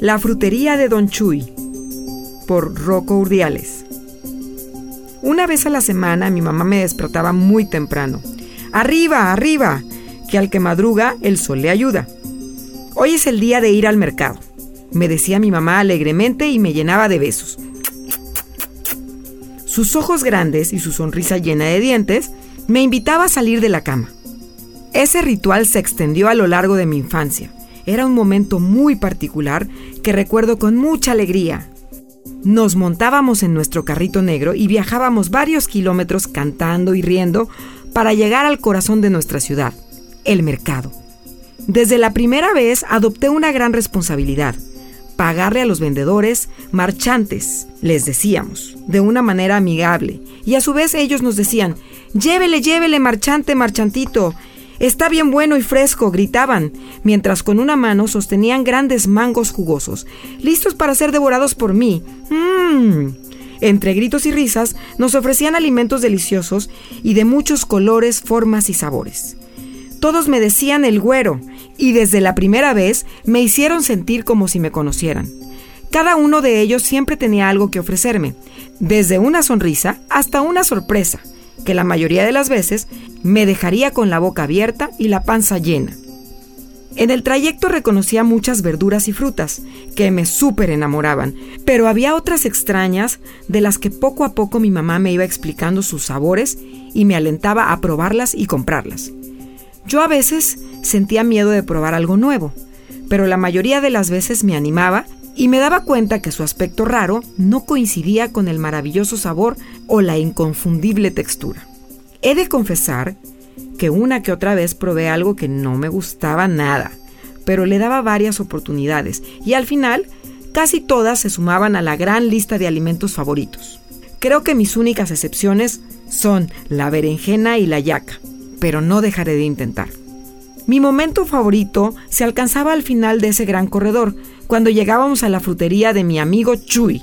La frutería de Don Chuy por Rocco Urdiales. Una vez a la semana mi mamá me despertaba muy temprano. Arriba, arriba, que al que madruga el sol le ayuda. Hoy es el día de ir al mercado, me decía mi mamá alegremente y me llenaba de besos. Sus ojos grandes y su sonrisa llena de dientes me invitaba a salir de la cama. Ese ritual se extendió a lo largo de mi infancia. Era un momento muy particular que recuerdo con mucha alegría. Nos montábamos en nuestro carrito negro y viajábamos varios kilómetros cantando y riendo para llegar al corazón de nuestra ciudad, el mercado. Desde la primera vez adopté una gran responsabilidad, pagarle a los vendedores, marchantes, les decíamos, de una manera amigable, y a su vez ellos nos decían, llévele, llévele, marchante, marchantito, Está bien bueno y fresco, gritaban, mientras con una mano sostenían grandes mangos jugosos, listos para ser devorados por mí. ¡Mmm! Entre gritos y risas nos ofrecían alimentos deliciosos y de muchos colores, formas y sabores. Todos me decían el güero, y desde la primera vez me hicieron sentir como si me conocieran. Cada uno de ellos siempre tenía algo que ofrecerme, desde una sonrisa hasta una sorpresa que la mayoría de las veces me dejaría con la boca abierta y la panza llena. En el trayecto reconocía muchas verduras y frutas que me súper enamoraban, pero había otras extrañas de las que poco a poco mi mamá me iba explicando sus sabores y me alentaba a probarlas y comprarlas. Yo a veces sentía miedo de probar algo nuevo, pero la mayoría de las veces me animaba y me daba cuenta que su aspecto raro no coincidía con el maravilloso sabor o la inconfundible textura. He de confesar que una que otra vez probé algo que no me gustaba nada, pero le daba varias oportunidades y al final casi todas se sumaban a la gran lista de alimentos favoritos. Creo que mis únicas excepciones son la berenjena y la yaca, pero no dejaré de intentar. Mi momento favorito se alcanzaba al final de ese gran corredor, cuando llegábamos a la frutería de mi amigo Chuy.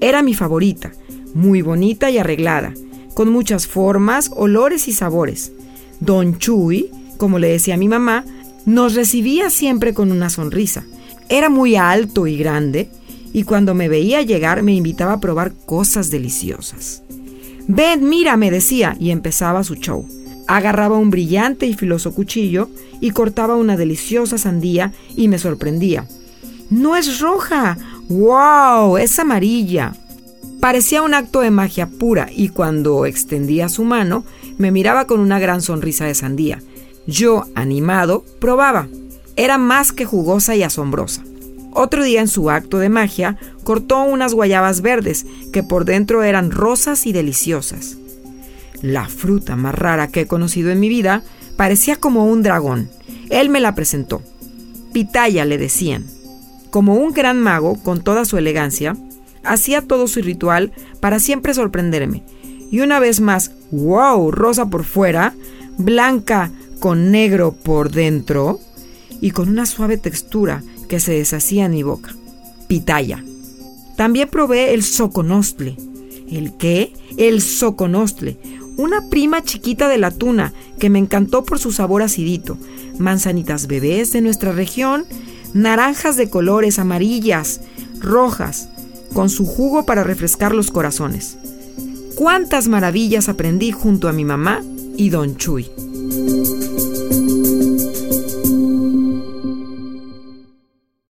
Era mi favorita, muy bonita y arreglada, con muchas formas, olores y sabores. Don Chuy, como le decía mi mamá, nos recibía siempre con una sonrisa. Era muy alto y grande, y cuando me veía llegar me invitaba a probar cosas deliciosas. Ven, mira, me decía, y empezaba su show. Agarraba un brillante y filoso cuchillo y cortaba una deliciosa sandía y me sorprendía. No es roja. ¡Wow! Es amarilla. Parecía un acto de magia pura y cuando extendía su mano me miraba con una gran sonrisa de sandía. Yo, animado, probaba. Era más que jugosa y asombrosa. Otro día en su acto de magia cortó unas guayabas verdes que por dentro eran rosas y deliciosas. La fruta más rara que he conocido en mi vida parecía como un dragón. Él me la presentó. Pitaya le decían. Como un gran mago, con toda su elegancia, hacía todo su ritual para siempre sorprenderme. Y una vez más, wow, rosa por fuera, blanca con negro por dentro y con una suave textura que se deshacía en mi boca. Pitaya. También probé el soconostle. ¿El qué? El soconostle, una prima chiquita de la tuna que me encantó por su sabor acidito, manzanitas bebés de nuestra región, naranjas de colores amarillas, rojas, con su jugo para refrescar los corazones. Cuántas maravillas aprendí junto a mi mamá y don Chuy.